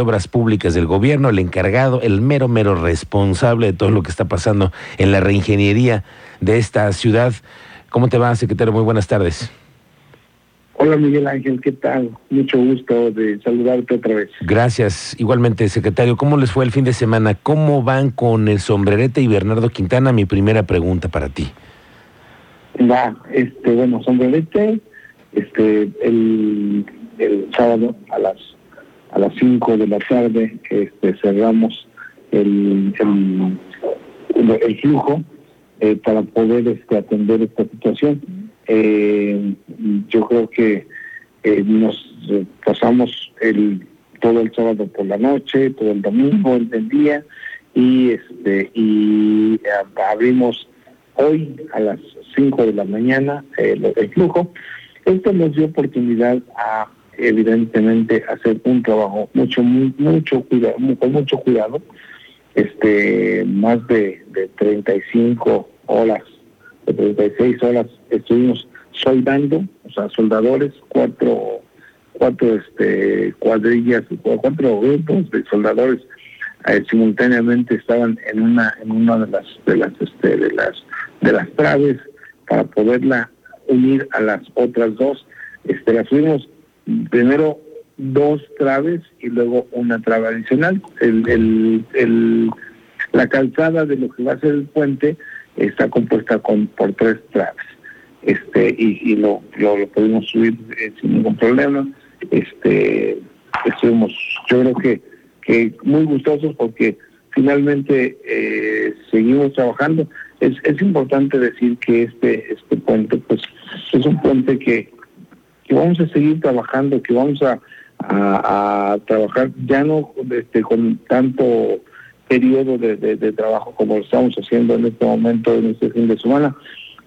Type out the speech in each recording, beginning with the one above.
Obras Públicas del gobierno, el encargado, el mero, mero responsable de todo lo que está pasando en la reingeniería de esta ciudad. ¿Cómo te va, secretario? Muy buenas tardes. Hola Miguel Ángel, ¿qué tal? Mucho gusto de saludarte otra vez. Gracias. Igualmente, secretario, ¿cómo les fue el fin de semana? ¿Cómo van con el sombrerete y Bernardo Quintana? Mi primera pregunta para ti. Va, este, bueno, sombrerete, este, el, el sábado a las a las 5 de la tarde este, cerramos el, el, flujo eh, para poder este, atender esta situación. Eh, yo creo que eh, nos pasamos el todo el sábado por la noche, todo el domingo, el día y este y abrimos hoy a las 5 de la mañana el flujo. Esto nos dio oportunidad a evidentemente hacer un trabajo mucho mucho cuidado con mucho cuidado este más de, de 35 horas de 36 horas estuvimos soldando o sea soldadores cuatro cuatro este cuadrillas cuatro grupos de soldadores eh, simultáneamente estaban en una en una de las de las este, de las de las traves para poderla unir a las otras dos. Este las fuimos primero dos traves y luego una trave adicional. El, el, el, la calzada de lo que va a ser el puente está compuesta con por tres traves. Este, y, lo, lo, pudimos subir eh, sin ningún problema. Este, estuvimos, yo creo que, que muy gustosos porque finalmente eh, seguimos trabajando. Es, es importante decir que este, este puente, pues, es un puente que que vamos a seguir trabajando, que vamos a, a, trabajar ya no este, con tanto periodo de, de, trabajo como lo estamos haciendo en este momento, en este fin de semana.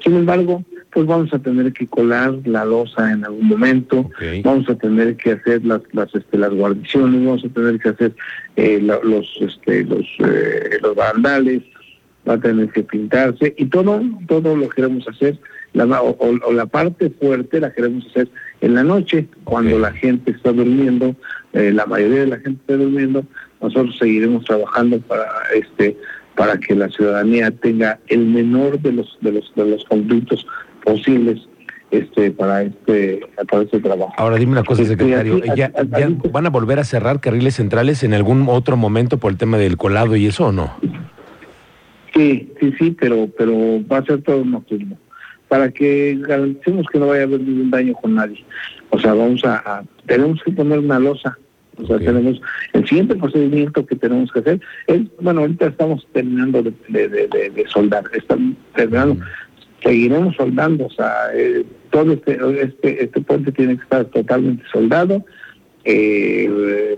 Sin embargo, pues vamos a tener que colar la losa en algún momento, vamos a tener que hacer las las este, las guarniciones, vamos a tener que hacer eh, los este los eh, los bandales, va a tener que pintarse y todo todo lo queremos hacer la, o, la parte fuerte la queremos hacer en la noche, cuando la gente está durmiendo, eh, la mayoría de la gente está durmiendo, nosotros seguiremos trabajando para este para que la ciudadanía tenga el menor de los de los de los conflictos posibles este para este para este trabajo. Ahora dime una cosa, este, secretario, ¿ya, van a volver a cerrar carriles centrales en algún otro momento por el tema del colado y eso o no? Sí, sí, sí, pero pero va a ser todo nocturno para que garanticemos que no vaya a haber ningún daño con nadie. O sea, vamos a, tenemos que poner una losa. O sea, tenemos el siguiente procedimiento que tenemos que hacer es, bueno, ahorita estamos terminando de, de, soldar, estamos terminando, seguiremos soldando, o sea, eh, todo este, este, este puente tiene que estar totalmente soldado, eh,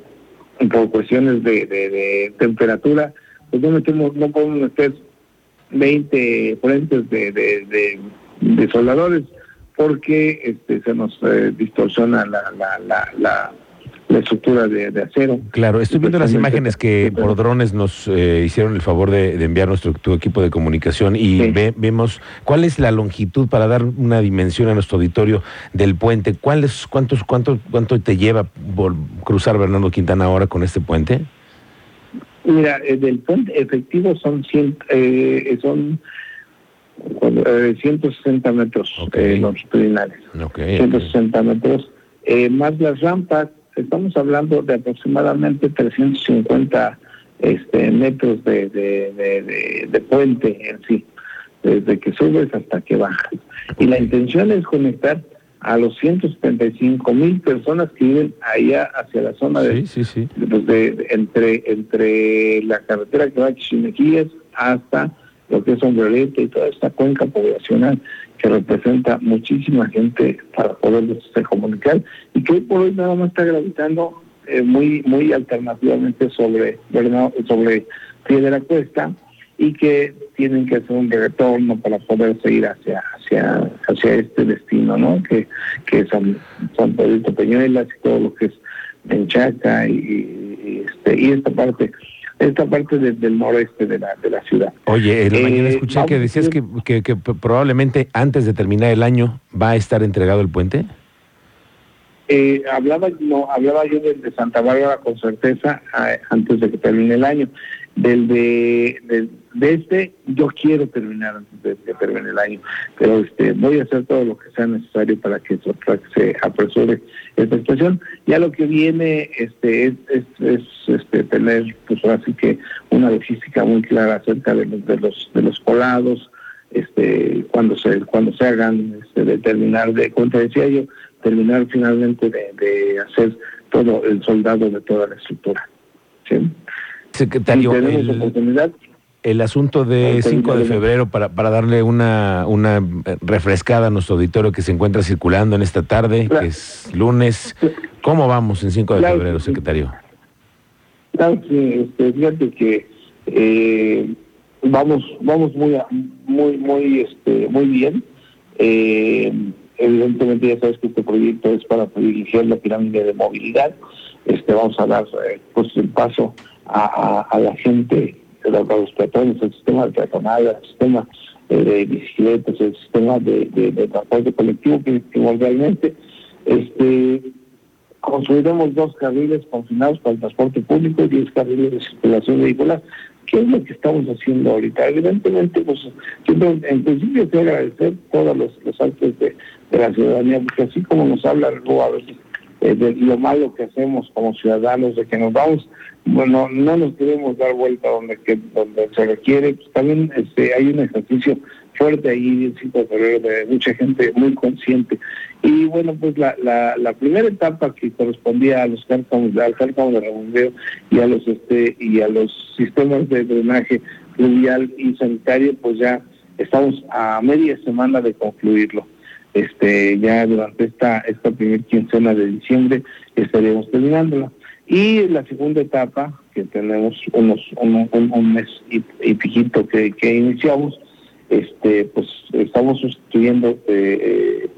por cuestiones de, temperatura, pues no metemos, no podemos meter 20 puentes de, de soldadores porque este, se nos eh, distorsiona la, la, la, la, estructura de, acero. Claro, estoy viendo las imágenes que por drones nos eh, hicieron el favor de, enviar nuestro tu equipo de comunicación y vemos cuál es la longitud para dar una dimensión a nuestro auditorio del puente. ¿Cuál es, cuántos, cuánto, ¿Cuánto te lleva por cruzar Bernardo Quintana ahora con este puente? Mira, eh, del puente efectivo son, cien, eh, son 160 eh, metros okay. eh, longitudinales. 160 metros. Eh, más las rampas, estamos hablando de aproximadamente 350 este, metros de, de, de, puente en sí, desde que subes hasta que bajas. Y la intención es conectar a los 175 mil personas que viven allá hacia la zona de, pues, de, entre entre la carretera que va a Chimequillas hasta lo que es Sombrerete y toda esta cuenca poblacional que representa muchísima gente para poder comunicar y que hoy por hoy nada más está gravitando eh, muy muy alternativamente sobre sobre Pie de la Cuesta y que tienen que hacer un retorno para poder seguir hacia hacia hacia este destino, ¿no? Que que son San Pedrito Peñuelas y todo lo que es Menchaca y, y, este y esta parte esta parte del noreste de la, de la ciudad. Oye, en la mañana eh, escuché que decías que, que, probablemente antes de terminar el año va a estar entregado el puente. Eh, hablaba, no, hablaba yo de Santa Bárbara con certeza antes de que termine el año. Del de, de, este, yo quiero terminar antes de que termine el año, pero este voy a hacer todo lo que sea necesario para que, se apresure esta situación. Ya lo que viene este es, es, este, tener, pues así que una logística muy clara acerca de los, de los, de los colados, este, cuando se cuando se hagan este, de terminar de como decía yo terminar finalmente de, hacer todo el soldado de toda la estructura secretario el, asunto de 5 de febrero para, para darle una, una refrescada a nuestro auditorio que se encuentra circulando en esta tarde, que es lunes. ¿Cómo vamos en 5 de febrero, secretario? Claro que, este, fíjate que eh, vamos vamos muy muy muy este muy bien. Eh, evidentemente ya sabes que este proyecto es para privilegiar la pirámide de movilidad. Este vamos a dar eh, pues el paso a, la gente a los peatones el sistema de peatonal el sistema eh, de bicicletas el sistema de, transporte colectivo que primordialmente este construiremos dos carriles confinados para el transporte público y diez carriles de circulación vehicular ¿Qué es lo que estamos haciendo ahorita? Evidentemente, pues, en principio quiero agradecer todos los, los actos de, la ciudadanía, porque así como nos habla luego a veces eh, de lo malo que hacemos como ciudadanos, de que nos vamos, bueno, no nos queremos dar vuelta donde donde se requiere, pues también este, hay un ejercicio fuerte ahí el 5 de febrero de mucha gente muy consciente. Y bueno, pues la, la, la primera etapa que correspondía a los cárcamos, al cárcamo de rebombeo y a los este y a los sistemas de drenaje fluvial y sanitario, pues ya estamos a media semana de concluirlo. Este, ya durante esta esta primera quincena de diciembre estaríamos terminándola. Y la segunda etapa, que tenemos unos un, mes y, y que, iniciamos, este pues estamos sustituyendo eh, eh,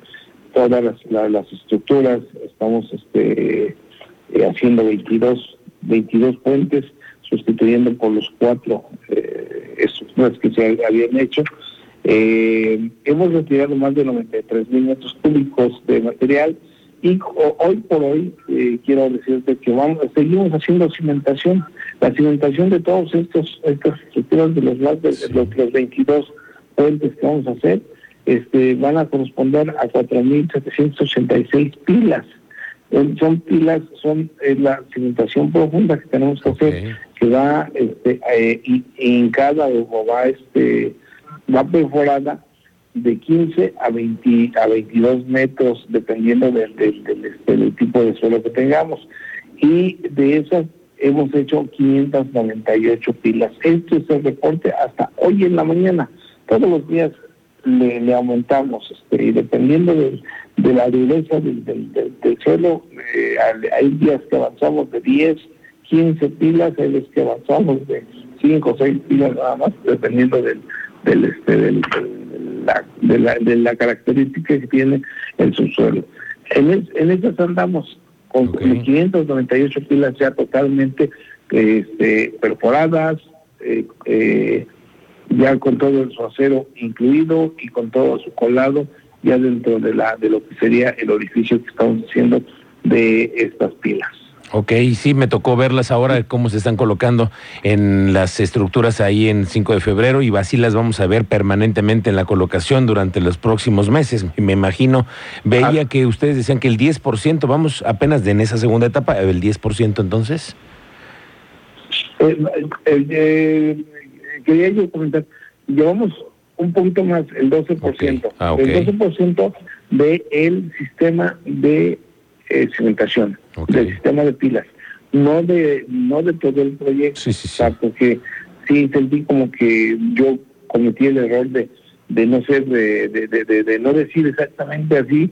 todas las, estructuras, estamos este eh, haciendo 22, 22 puentes, sustituyendo por los cuatro estructuras que se habían hecho. hemos retirado más de 93 mil metros cúbicos de material y hoy por hoy quiero decirte que vamos seguimos haciendo cimentación, la cimentación de todos estos estas estructuras de los más de los, los 22 puentes que vamos a hacer este, van a corresponder a 4.786 pilas. Son pilas, son la cimentación profunda que tenemos que hacer, que va este, eh, en cada o va, este, va perforada de 15 a, 20, a 22 metros, dependiendo del, este, del tipo de suelo que tengamos. Y de esas hemos hecho 598 pilas. Este es el reporte hasta hoy en la mañana todos los días le, aumentamos este, y dependiendo de, la dureza del, suelo, eh, hay días que avanzamos de 10, 15 pilas, hay días que avanzamos de 5 o 6 pilas nada más, dependiendo del, este, del, la, de, la, de la característica que tiene el subsuelo. En, en esas andamos con 598 pilas ya totalmente este, perforadas, eh, eh, ya con todo su acero incluido y con todo su colado ya dentro de la de lo que sería el orificio que estamos haciendo de estas pilas. Ok, sí, me tocó verlas ahora, cómo se están colocando en las estructuras ahí en 5 de febrero y así las vamos a ver permanentemente en la colocación durante los próximos meses. Me imagino, veía ah. que ustedes decían que el 10%, vamos apenas de en esa segunda etapa, el 10% entonces. Eh, eh, quería yo comentar, llevamos un poquito más, el 12%, ah, el 12% de el sistema de eh, cimentación, del sistema de pilas, no de no de todo el proyecto, sí, sí, sí. porque sí sentí como que yo cometí el error de, de no ser, de, de, de, de no decir exactamente así,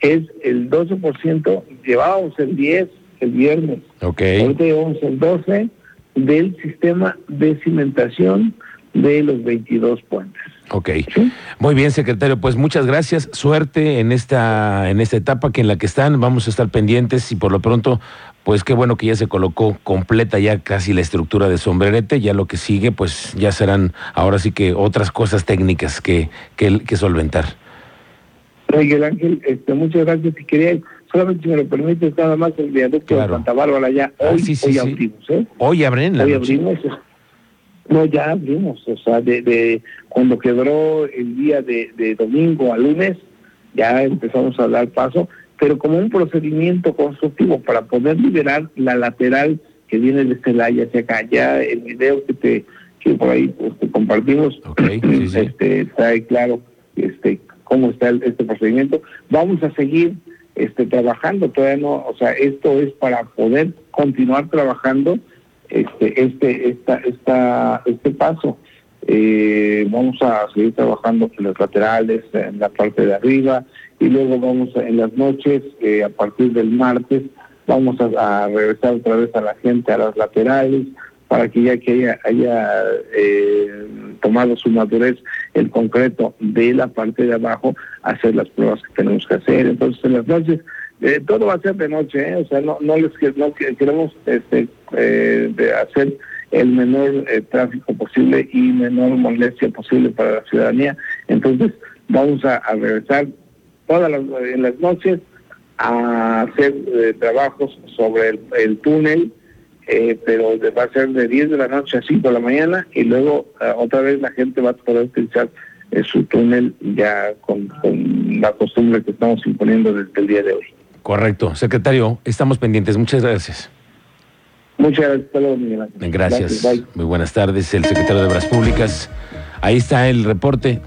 es el 12%, llevábamos el 10 el viernes, okay. ahorita llevamos el 12% del sistema de cimentación de los 22 puentes. Ok. Muy bien, secretario. Pues muchas gracias. Suerte en esta, en esta etapa que en la que están. Vamos a estar pendientes y por lo pronto, pues qué bueno que ya se colocó completa ya casi la estructura de sombrerete. Ya lo que sigue, pues ya serán ahora sí que otras cosas técnicas que, que, que solventar. Miguel Ángel, este, muchas gracias. Y quería solamente si me lo permites, nada más el viaducto de Santa Bárbara ya, ah, hoy, hoy abrimos, ¿eh? Hoy abren Hoy abrimos, no, ya abrimos, o sea, de, de cuando quedó el día de, de domingo a lunes, ya empezamos a dar paso, pero como un procedimiento constructivo para poder liberar la lateral que viene de Celaya hacia acá. Ya el video que te que por ahí pues, compartimos este está ahí claro este cómo está este procedimiento. Vamos a seguir este trabajando, todavía no, o sea, esto es para poder continuar trabajando este este esta esta este paso. Eh, vamos a seguir trabajando en los laterales, en la parte de arriba, y luego vamos en las noches, eh, a partir del martes, vamos a, regresar otra vez a la gente a las laterales, para que ya que haya, haya eh, tomado su madurez el concreto de la parte de abajo, hacer las pruebas que tenemos que hacer. Entonces, en las noches, todo va a ser de noche, o sea, no, no les no queremos este, de hacer el menor eh, tráfico posible y menor molestia posible para la ciudadanía. Entonces, vamos a, regresar todas las, en las noches a hacer eh, trabajos sobre el, túnel, eh, pero va a ser de 10 de la noche a 5 de la mañana y luego otra vez la gente va a poder utilizar su túnel ya con la costumbre que estamos imponiendo desde el día de hoy. Correcto. Secretario, estamos pendientes. Muchas gracias. Muchas gracias. Gracias. Muy buenas tardes, el secretario de Obras Públicas. Ahí está el reporte.